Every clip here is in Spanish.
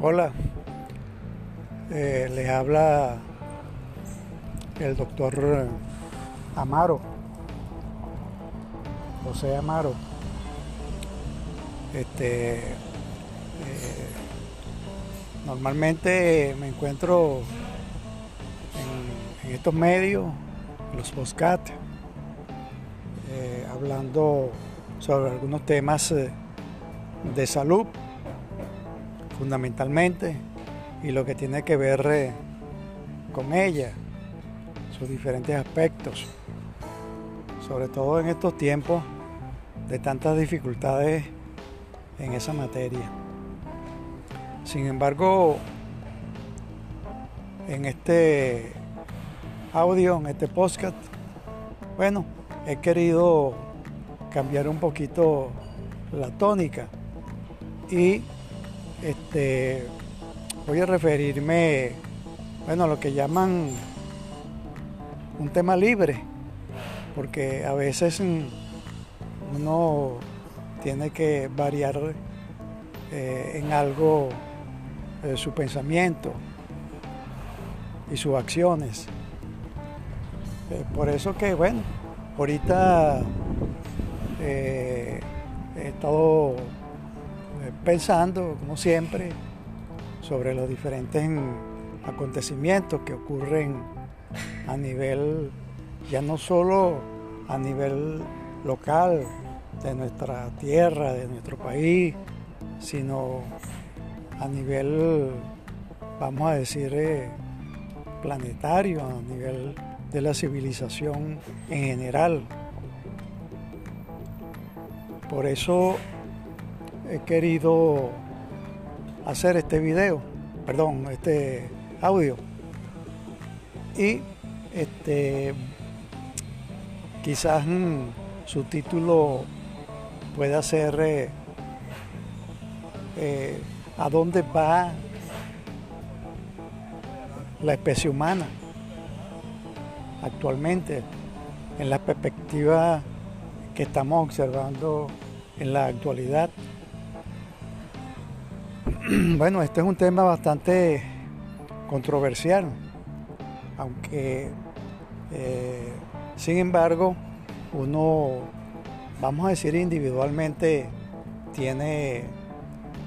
Hola, eh, les habla el doctor Amaro, José Amaro. Este, eh, normalmente me encuentro en, estos medios, los postcat, eh, hablando sobre algunos temas de salud fundamentalmente y lo que tiene que ver eh, con ella, sus diferentes aspectos, sobre todo en estos tiempos de tantas dificultades en esa materia. Sin embargo, en este audio, en este podcast, bueno, he querido cambiar un poquito la tónica y este, voy a referirme, bueno, a lo que llaman un tema libre, porque a veces uno tiene que variar eh, en algo eh, su pensamiento y sus acciones. Eh, por eso que, bueno, ahorita he estado pensando, como siempre, sobre los diferentes acontecimientos que ocurren a nivel, ya no solo a nivel local de nuestra tierra, de nuestro país, sino a nivel, vamos a decir, eh, planetario, a nivel de la civilización en general. Por eso he querido hacer este video, perdón, este audio. Y este quizás mm, su título pueda ser eh, eh, a dónde va la especie humana actualmente en la perspectiva que estamos observando en la actualidad. Bueno, este es un tema bastante controversial, aunque eh, sin embargo uno, vamos a decir individualmente, tiene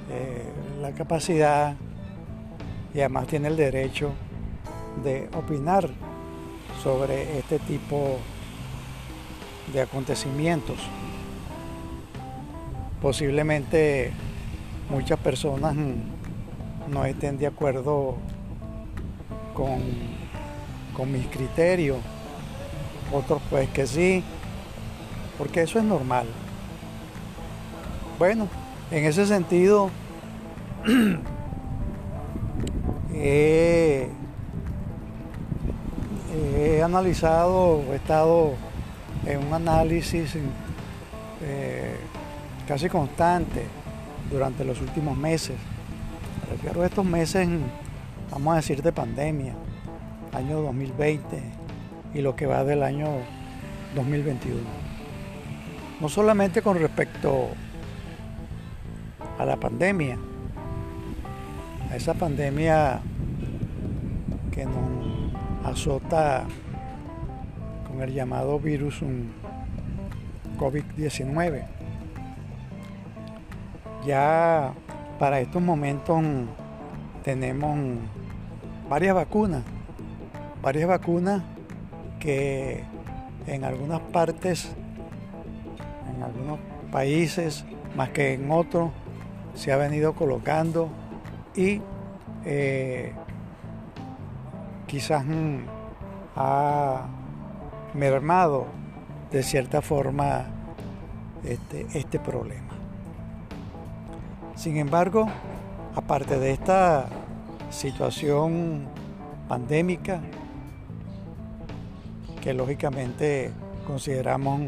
eh, la capacidad y además tiene el derecho de opinar sobre este tipo de acontecimientos. Posiblemente muchas personas no estén de acuerdo con, con mis criterios, otros pues que sí, porque eso es normal. Bueno, en ese sentido, he, analizado, he estado en un análisis eh, casi constante durante los últimos meses. Me refiero a estos meses, vamos a decir, de pandemia, año 2020 y lo que va del año 2021. No solamente con respecto a la pandemia, a esa pandemia que nos azota con el llamado virus COVID-19 ya para estos momentos tenemos varias vacunas, varias vacunas que en algunas partes, en algunos países, más que en otros, se ha venido colocando y eh, quizás ha mermado de cierta forma este, este problema. Sin embargo, aparte de esta situación pandémica, que lógicamente consideramos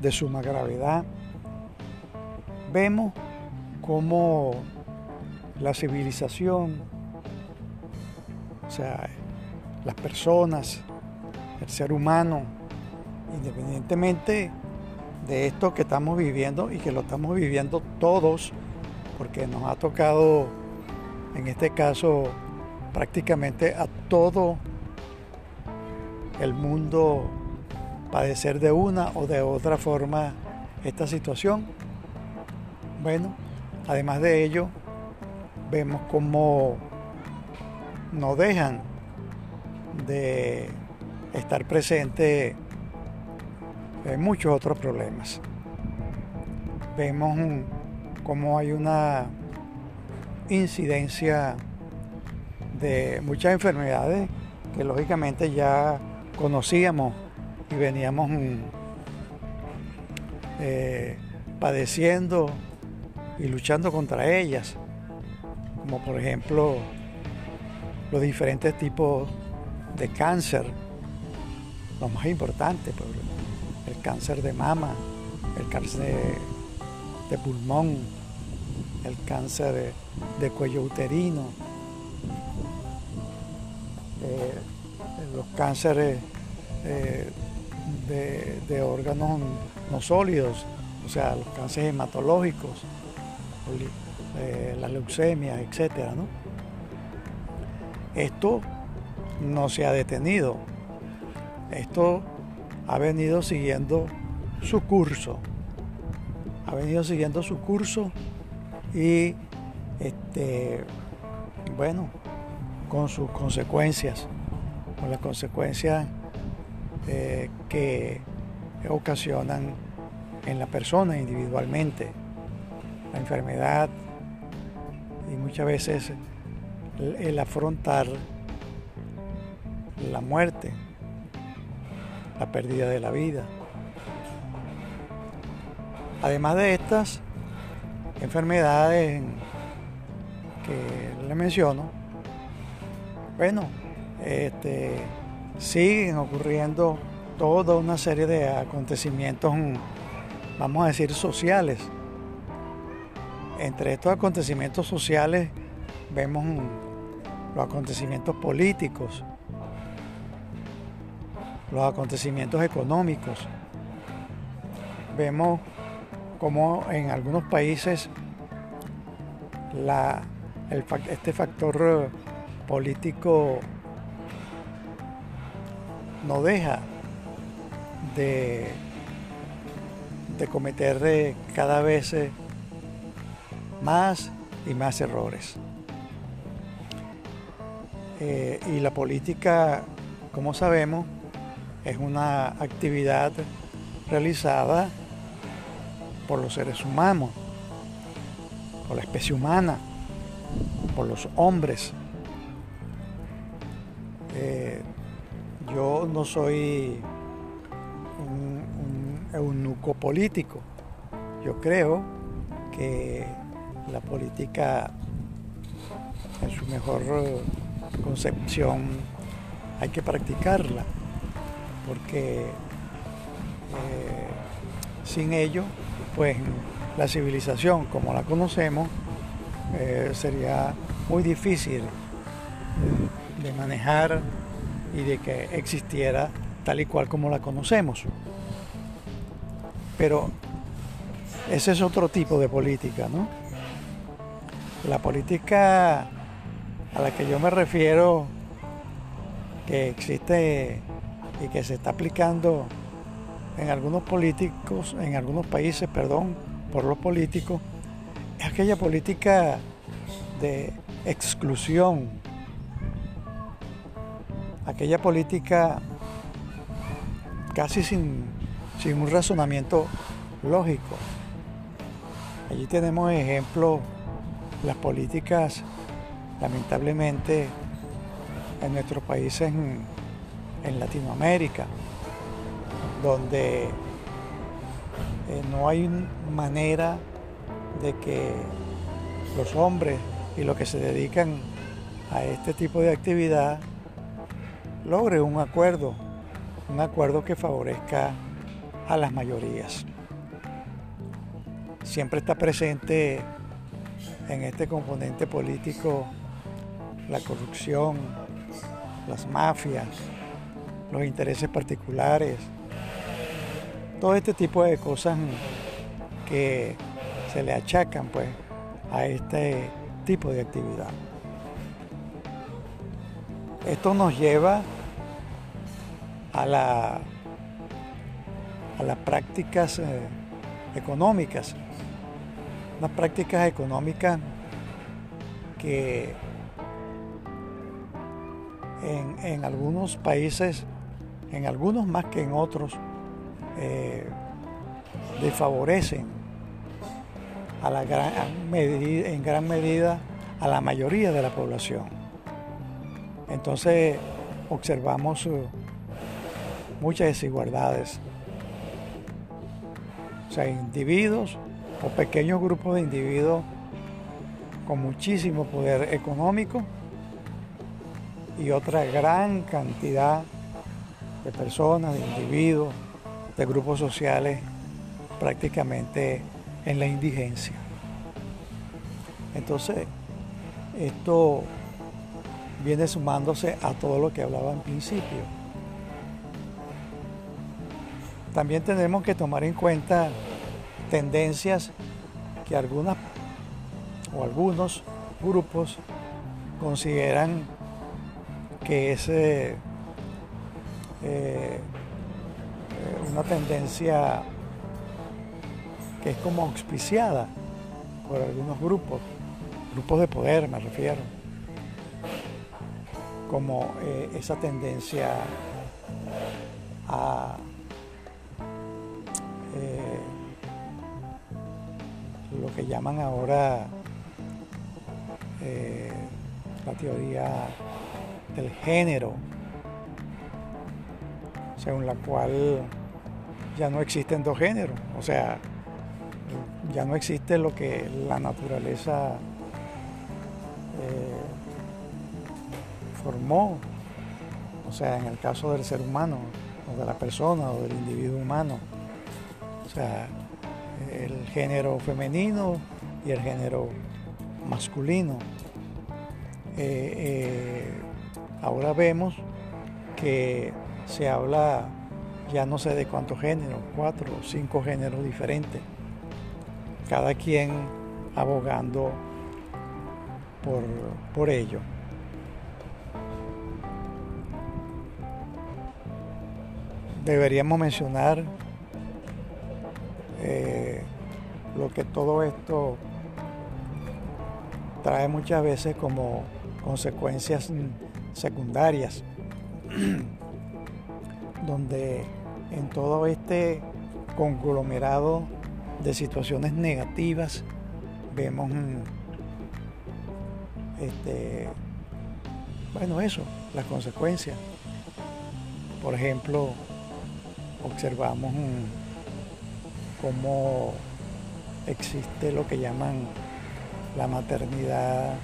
de suma gravedad, vemos cómo la civilización, o sea, las personas, el ser humano, independientemente de esto que estamos viviendo y que lo estamos viviendo todos porque nos ha tocado en este caso prácticamente a todo el mundo padecer de una o de otra forma esta situación. Bueno, además de ello, vemos cómo no dejan de estar presente en muchos otros problemas. Vemos cómo hay una incidencia de muchas enfermedades que lógicamente ya conocíamos y veníamos eh, padeciendo y luchando contra ellas, como por ejemplo los diferentes tipos de cáncer, los más importantes, el cáncer de mama, el cáncer de, pulmón, el cáncer de, cuello uterino, eh, los cánceres eh, de, órganos no sólidos, o sea, los cánceres hematológicos, eh, la leucemia, etc. Esto no se ha detenido. Esto ha venido siguiendo su curso. Ha venido siguiendo su curso y este bueno, con sus consecuencias, con las consecuencias eh, que ocasionan en la persona individualmente la enfermedad y muchas veces el, afrontar la muerte, la pérdida de la vida. Además de estas enfermedades que le menciono, bueno, este, siguen ocurriendo toda una serie de acontecimientos, vamos a decir, sociales. Entre estos acontecimientos sociales vemos los acontecimientos políticos, los acontecimientos económicos. Vemos cómo en algunos países este factor político no deja de, cometer eh, cada vez eh, más y más errores. Eh, y la política, como sabemos, es una actividad realizada por los seres humanos, por la especie humana, por los hombres. yo no soy un, eunuco político. Yo creo que la política en su mejor concepción hay que practicarla, porque eh, sin ello, pues la civilización como la conocemos eh, sería muy difícil de manejar y de que existiera tal y cual como la conocemos. Pero ese es otro tipo de política, ¿no? La política a la que yo me refiero, que existe y que se está aplicando en algunos políticos, en algunos países, perdón, por los políticos, es aquella política de exclusión, aquella política casi sin, sin un razonamiento lógico. Allí tenemos ejemplos, las políticas, lamentablemente, en nuestros países en, en Latinoamérica, donde eh, no hay manera de que los hombres y los que se dedican a este tipo de actividad logre un acuerdo, un acuerdo que favorezca a las mayorías. Siempre está presente en este componente político la corrupción, las mafias, los intereses particulares, todo este tipo de cosas que se le achacan pues a este tipo de actividad. Esto nos lleva a, la, a las prácticas eh, económicas, unas prácticas económicas que en, algunos países, en algunos más que en otros, eh, desfavorecen en gran medida a la mayoría de la población. Entonces observamos uh, muchas desigualdades. O sea, individuos o pequeños grupos de individuos con muchísimo poder económico y otra gran cantidad de personas, de individuos, de grupos sociales prácticamente en la indigencia. Entonces, esto viene sumándose a todo lo que hablaba en principio. También tenemos que tomar en cuenta tendencias que algunas o algunos grupos consideran que es eh, una tendencia que es como auspiciada por algunos grupos, grupos de poder me refiero, como eh, esa tendencia a lo que llaman ahora la teoría del género, según la cual ya no existen dos géneros, o sea, ya no existe lo que la naturaleza eh, formó, o sea, en el caso del ser humano, o de la persona, o del individuo humano, o sea, el género femenino y el género masculino. Eh, eh, ahora vemos que se habla ya no sé de cuántos géneros, cuatro o cinco géneros diferentes, cada quien abogando por, por ello. Deberíamos mencionar eh, lo que todo esto trae muchas veces como consecuencias secundarias, donde en todo este conglomerado de situaciones negativas vemos mm, este, bueno eso, las consecuencias. Por ejemplo, observamos mm, cómo existe lo que llaman la maternidad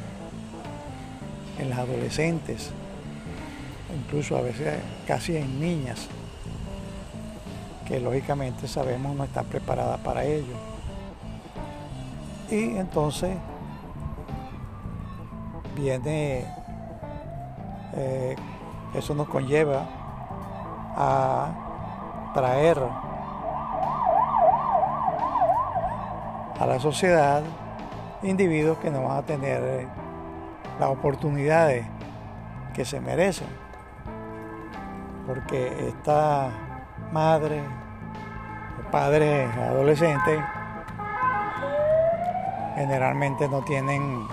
en las adolescentes, incluso a veces casi en niñas, que lógicamente sabemos no están preparadas para ello. Y entonces viene, eh, eso nos conlleva a traer a la sociedad individuos que no van a tener las oportunidades que se merecen. Porque esta madre o padre adolescente generalmente no tienen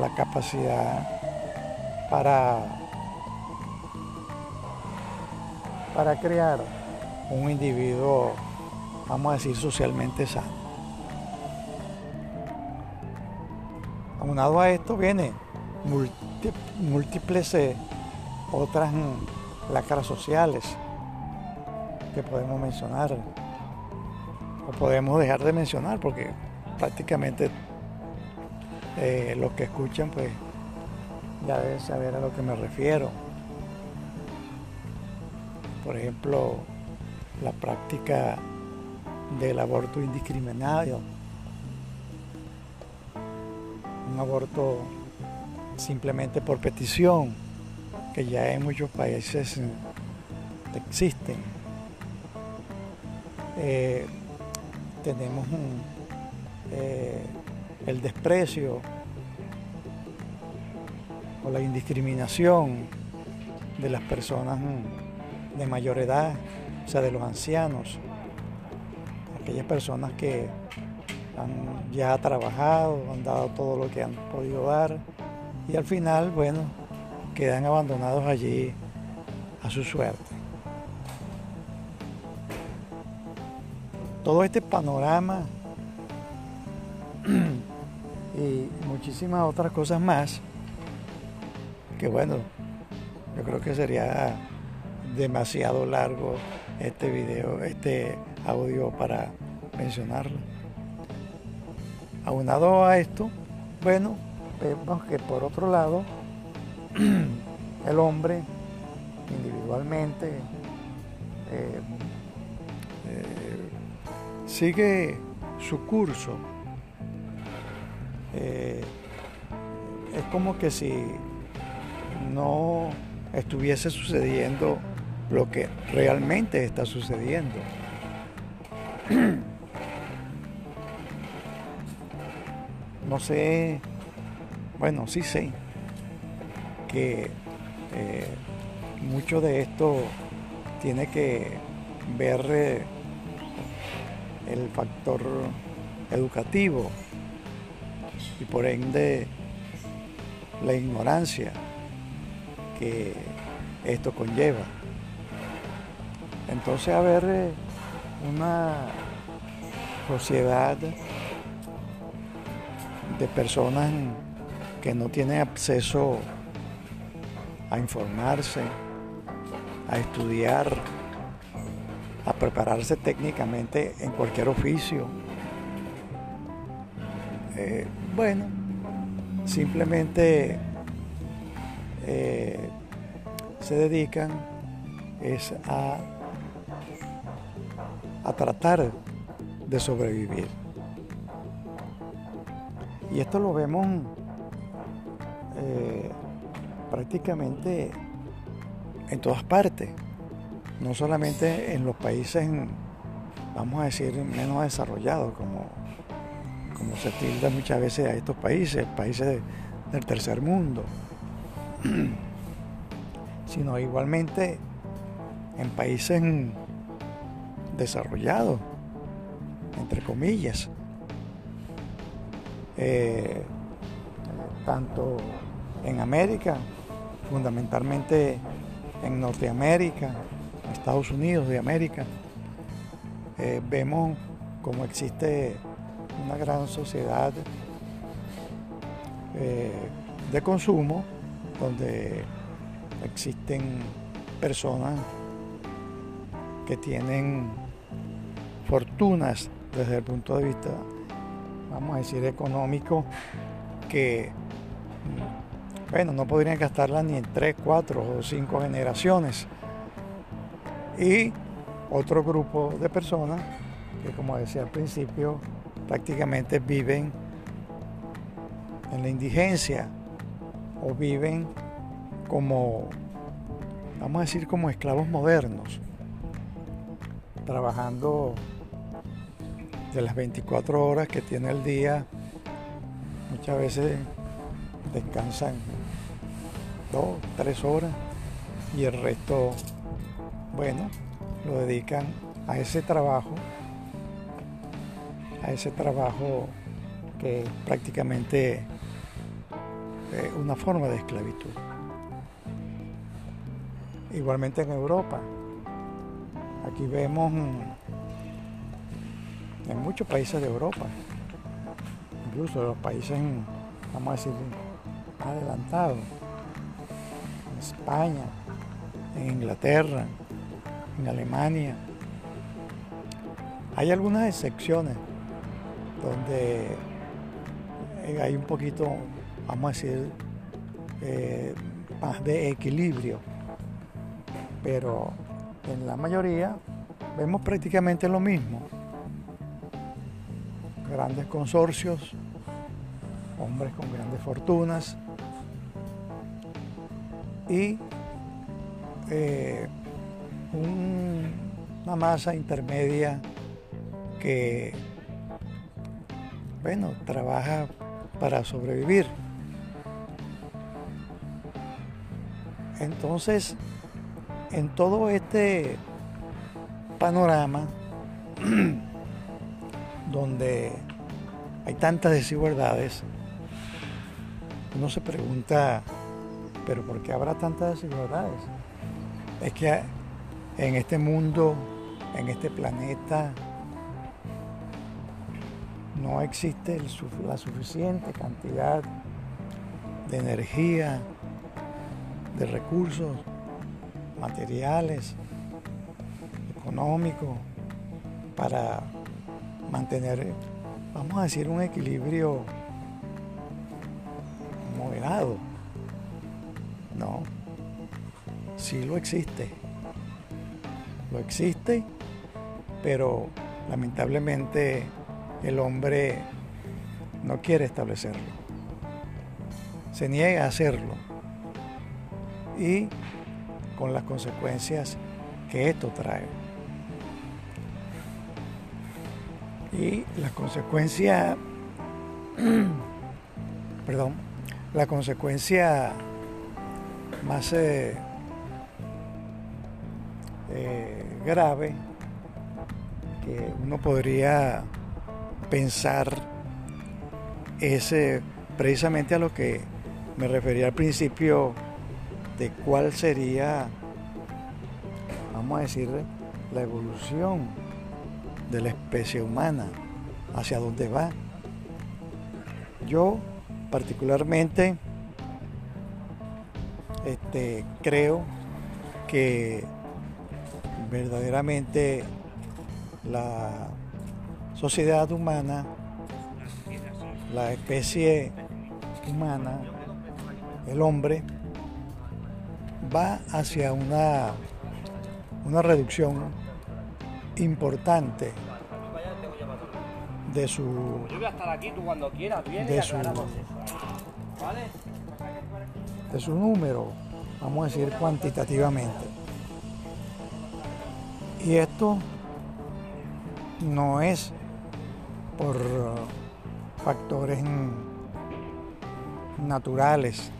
la capacidad para, para crear un individuo, vamos a decir, socialmente sano. Aunado a esto viene múltiples eh, otras mm, lacras sociales que podemos mencionar o podemos dejar de mencionar porque prácticamente eh, los que escuchan pues ya deben saber a lo que me refiero. Por ejemplo, la práctica del aborto indiscriminado un aborto simplemente por petición, que ya en muchos países existen. Eh, tenemos eh, el desprecio o la indiscriminación de las personas de mayor edad, o sea, de los ancianos, aquellas personas que han ya trabajado, han dado todo lo que han podido dar y al final, bueno, quedan abandonados allí a su suerte. Todo este panorama y muchísimas otras cosas más que bueno, yo creo que sería demasiado largo este video, este audio para mencionarlo. Aunado a esto, bueno, vemos que por otro lado, el hombre individualmente eh, eh, sigue su curso. Eh, es como que si no estuviese sucediendo lo que realmente está sucediendo. No sé, bueno, sí sé que eh, mucho de esto tiene que ver eh, el factor educativo y por ende la ignorancia que esto conlleva. Entonces, a ver, eh, una sociedad de personas que no tienen acceso a informarse, a estudiar, a prepararse técnicamente en cualquier oficio. Eh, bueno, simplemente eh, se dedican es a, a tratar de sobrevivir. Y esto lo vemos eh, prácticamente en todas partes, no solamente en los países, vamos a decir, menos desarrollados, como, como se tilda muchas veces a estos países, países del tercer mundo. sino igualmente en países desarrollados, entre comillas, eh, tanto en América, fundamentalmente en Norteamérica, Estados Unidos de América, eh, vemos como existe una gran sociedad eh, de consumo donde existen personas que tienen fortunas desde el punto de vista, vamos a decir, económico, que, bueno, no podrían gastarla ni en tres, cuatro o cinco generaciones. Y otro grupo de personas que, como decía al principio, prácticamente viven en la indigencia o viven como, vamos a decir, como esclavos modernos, trabajando de las 24 horas que tiene el día, muchas veces descansan dos, tres horas y el resto, bueno, lo dedican a ese trabajo, a ese trabajo que es prácticamente eh, una forma de esclavitud. Igualmente en Europa. Aquí vemos en muchos países de Europa, incluso los países, vamos a decir, adelantados, en España, en Inglaterra, en Alemania. Hay algunas excepciones donde hay un poquito, vamos a decir, eh, más de equilibrio pero en la mayoría vemos prácticamente lo mismo. Grandes consorcios, hombres con grandes fortunas y eh, una masa intermedia que, bueno, trabaja para sobrevivir. Entonces, en todo este panorama donde hay tantas desigualdades, uno se pregunta, pero ¿por qué habrá tantas desigualdades? Es que en este mundo, en este planeta, no existe la suficiente cantidad de energía, de recursos materiales, económicos, para mantener, vamos a decir, un equilibrio moderado. No, sí lo existe. Existe, pero lamentablemente el hombre no quiere establecerlo. Se niega a hacerlo. Y con las consecuencias que esto trae. Y la consecuencia, perdón, la consecuencia más eh, grave que uno podría pensar es eh, precisamente a lo que me refería al principio de cuál sería, vamos a decir, la evolución de la especie humana, hacia dónde va. Yo particularmente este, creo que verdaderamente la sociedad humana, la especie humana, el hombre, va hacia una, una reducción importante de su de su, de su número, vamos a decir cuantitativamente. Y esto no es por factores naturales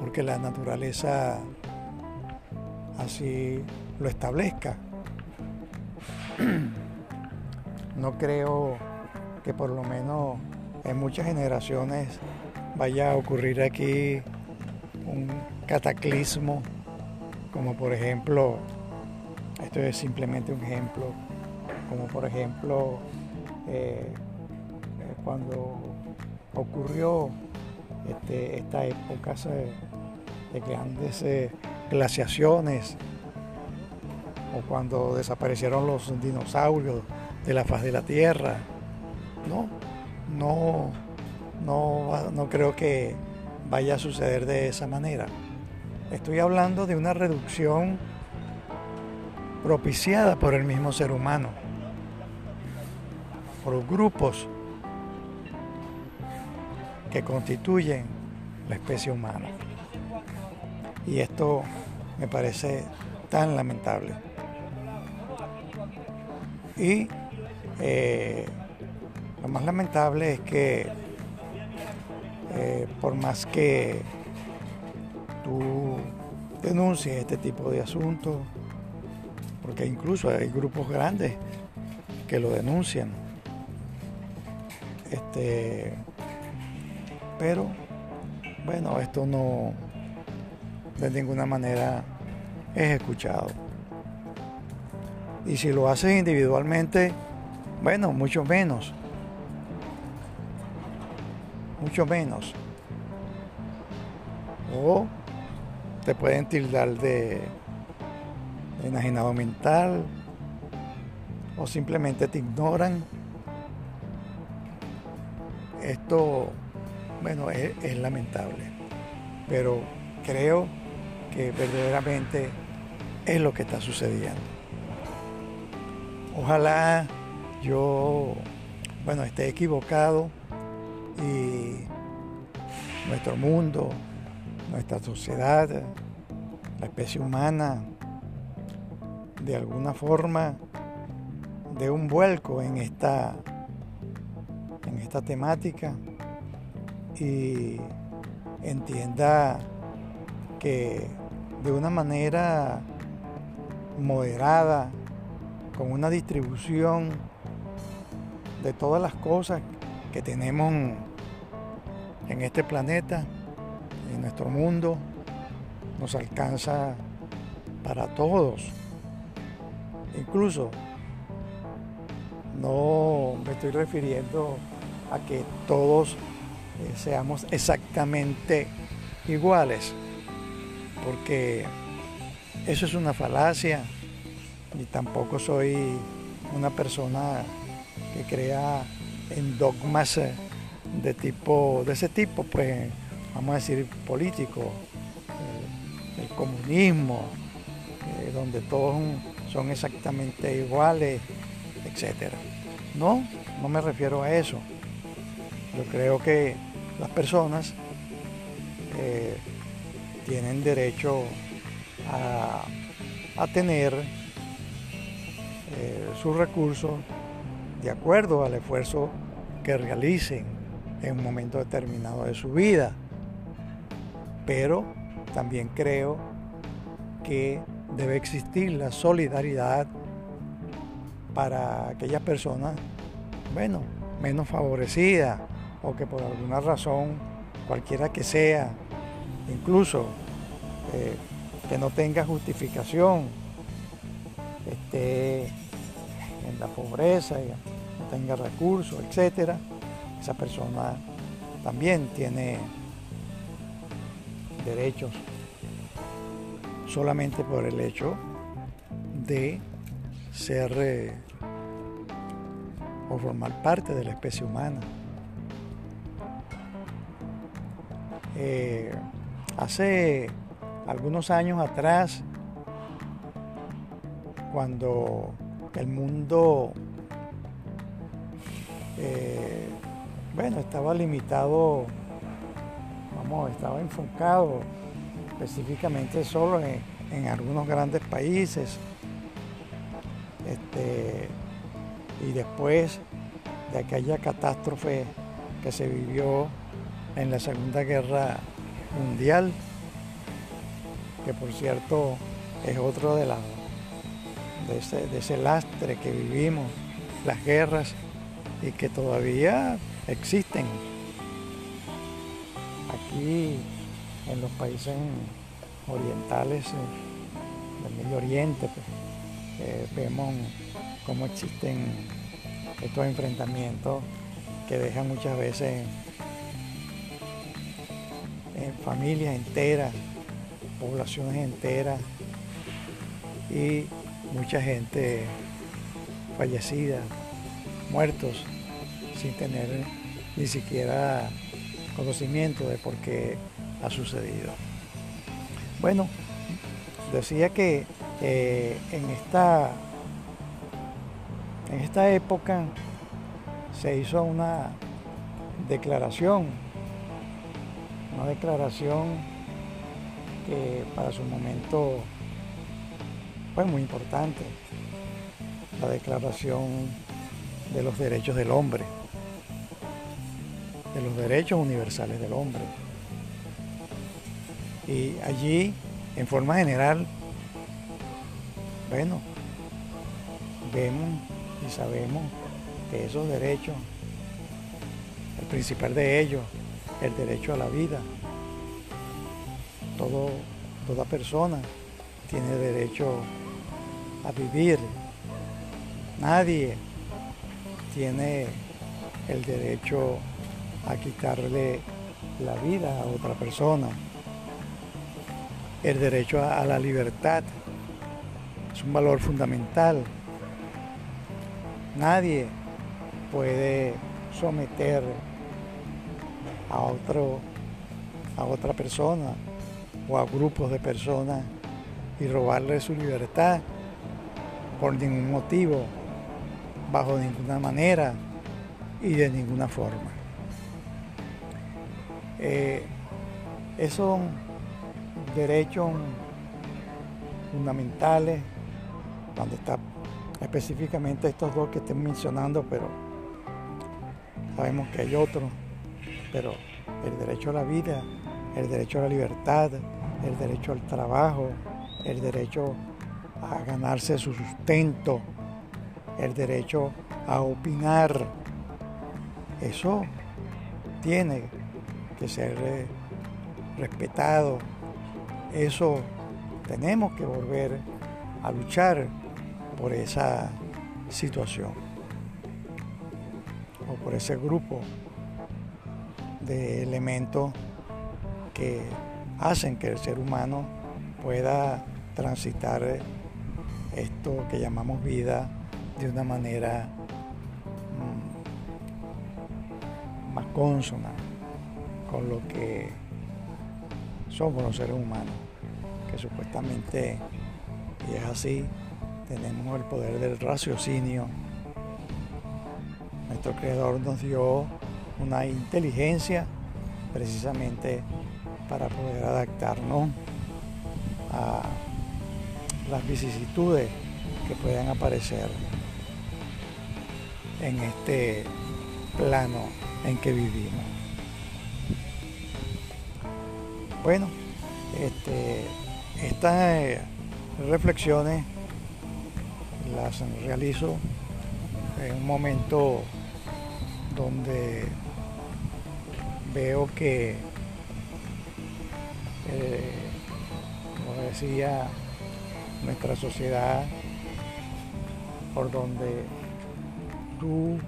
porque la naturaleza así lo establezca. No creo que por lo menos en muchas generaciones vaya a ocurrir aquí un cataclismo, como por ejemplo, esto es simplemente un ejemplo, como por ejemplo eh, eh, cuando ocurrió este, esta época de grandes eh, glaciaciones o cuando desaparecieron los dinosaurios de la faz de la Tierra. No, no, no, no creo que vaya a suceder de esa manera. Estoy hablando de una reducción propiciada por el mismo ser humano, por grupos que constituyen la especie humana. Y esto me parece tan lamentable. Y eh, lo más lamentable es que eh, por más que tú denuncies este tipo de asuntos, porque incluso hay grupos grandes que lo denuncian, este, pero bueno, esto no, de ninguna manera es escuchado. Y si lo haces individualmente, bueno, mucho menos. Mucho menos. O te pueden tildar de, enajenado mental o simplemente te ignoran. Esto, bueno, es lamentable. Pero creo que verdaderamente es lo que está sucediendo. Ojalá yo, bueno, esté equivocado y nuestro mundo, nuestra sociedad, la especie humana, de alguna forma, de un vuelco en esta, en esta temática. Y entienda que de una manera moderada, con una distribución de todas las cosas que tenemos en este planeta, en nuestro mundo, nos alcanza para todos. Incluso no me estoy refiriendo a que todos eh, seamos exactamente iguales, porque eso es una falacia y tampoco soy una persona que crea en dogmas de tipo de ese tipo, pues vamos a decir político, eh, el comunismo, eh, donde todos son exactamente iguales, etcétera. No, no me refiero a eso. Yo creo que las personas eh, tienen derecho a, tener sus recursos de acuerdo al esfuerzo que realicen en un momento determinado de su vida. Pero también creo que debe existir la solidaridad para aquellas personas, bueno, menos favorecidas o que por alguna razón, cualquiera que sea, incluso eh, que no tenga justificación, esté en la pobreza, no tenga recursos, etcétera, esa persona también tiene derechos solamente por el hecho de ser eh, o formar parte de la especie humana. Eh, hace algunos años atrás, cuando el mundo eh, bueno, estaba limitado, vamos, estaba enfocado específicamente solo en algunos grandes países, este, y después de aquella catástrofe que se vivió en la Segunda Guerra Mundial, que por cierto es otro de, la, de ese lastre que vivimos, las guerras, y que todavía existen aquí en los países orientales eh, del Medio Oriente. Pues. Eh, vemos cómo existen estos enfrentamientos que dejan muchas veces familias enteras, poblaciones enteras y mucha gente fallecida, muertos, sin tener ni siquiera conocimiento de por qué ha sucedido. Bueno, decía que eh, en, esta, en esta época se hizo una declaración, una declaración que para su momento fue muy importante, la declaración de los derechos del hombre, los derechos universales del hombre. Y allí, en forma general, bueno, vemos y sabemos que esos derechos, el principal de ellos, el derecho a la vida, todo, toda persona tiene derecho a vivir. Nadie tiene el derecho a quitarle la vida a otra persona. El derecho a la libertad es un valor fundamental. Nadie puede someter a otro a otra persona o a grupos de personas y robarle su libertad por ningún motivo, bajo ninguna manera y de ninguna forma. Eh, esos derechos fundamentales donde está específicamente estos dos que estoy mencionando, pero sabemos que hay otros, pero el derecho a la vida, el derecho a la libertad, el derecho al trabajo, el derecho a ganarse su sustento, el derecho a opinar. Eso tiene que ser eh, respetado. Eso tenemos que volver a luchar por esa situación o por ese grupo de elementos que hacen que el ser humano pueda transitar esto que llamamos vida de una manera mm, más consona con lo que somos los seres humanos, que supuestamente, y es así, tenemos el poder del raciocinio. Nuestro creador nos dio una inteligencia precisamente para poder adaptarnos a las vicisitudes que puedan aparecer en este plano en que vivimos. Bueno, este, estas reflexiones las realizo en un momento donde veo que, eh, como decía, nuestra sociedad, por donde tú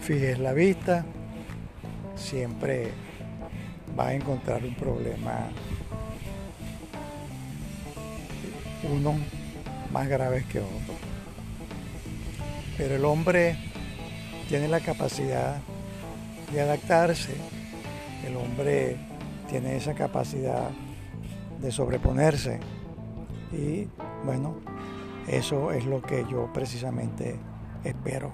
fijes la vista, siempre vas a encontrar un problema, uno más grave que otro. Pero el hombre tiene la capacidad de adaptarse, el hombre tiene esa capacidad de sobreponerse y bueno, eso es lo que yo precisamente espero.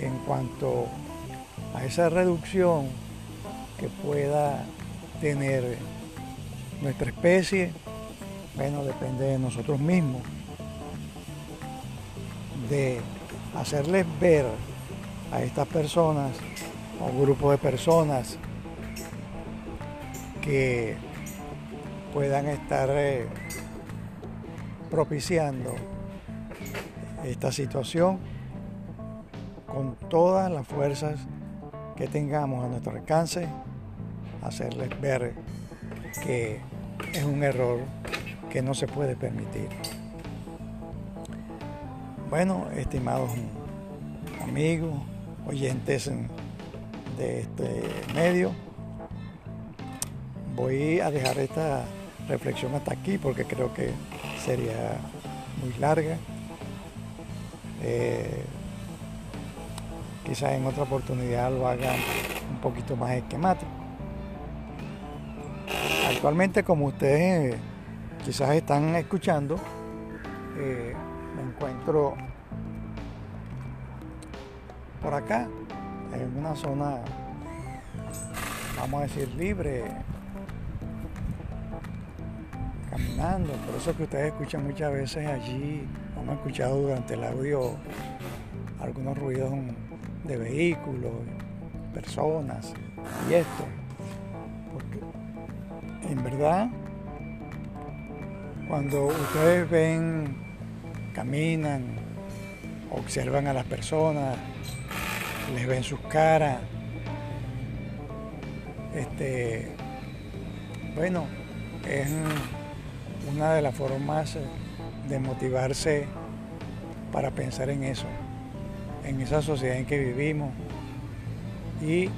En cuanto a esa reducción que pueda tener nuestra especie, bueno, depende de nosotros mismos. De hacerles ver a estas personas, a un grupo de personas que puedan estar eh, propiciando esta situación con todas las fuerzas que tengamos a nuestro alcance, hacerles ver que es un error que no se puede permitir. Bueno, estimados amigos, oyentes de este medio, voy a dejar esta reflexión hasta aquí porque creo que sería muy larga. Eh, quizás en otra oportunidad lo haga un poquito más esquemático. Actualmente, como ustedes quizás están escuchando, eh, me encuentro por acá, en una zona, vamos a decir, libre, caminando. Por eso que ustedes escuchan muchas veces allí, hemos escuchado durante el audio algunos ruidos de vehículos, personas y esto. En verdad, cuando ustedes ven, caminan, observan a las personas, les ven sus caras, este, bueno, es una de las formas de motivarse para pensar en eso, en esa sociedad en que vivimos y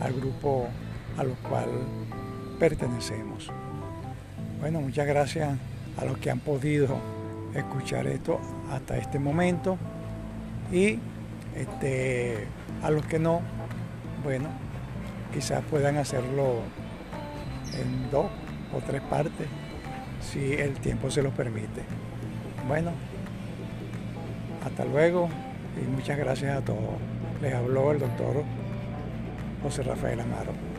al grupo a lo cual pertenecemos. Bueno, muchas gracias a los que han podido escuchar esto hasta este momento y este, a los que no, bueno, quizás puedan hacerlo en dos o tres partes si el tiempo se lo permite. Bueno, hasta luego y muchas gracias a todos. Les habló el doctor José Rafael Amaro.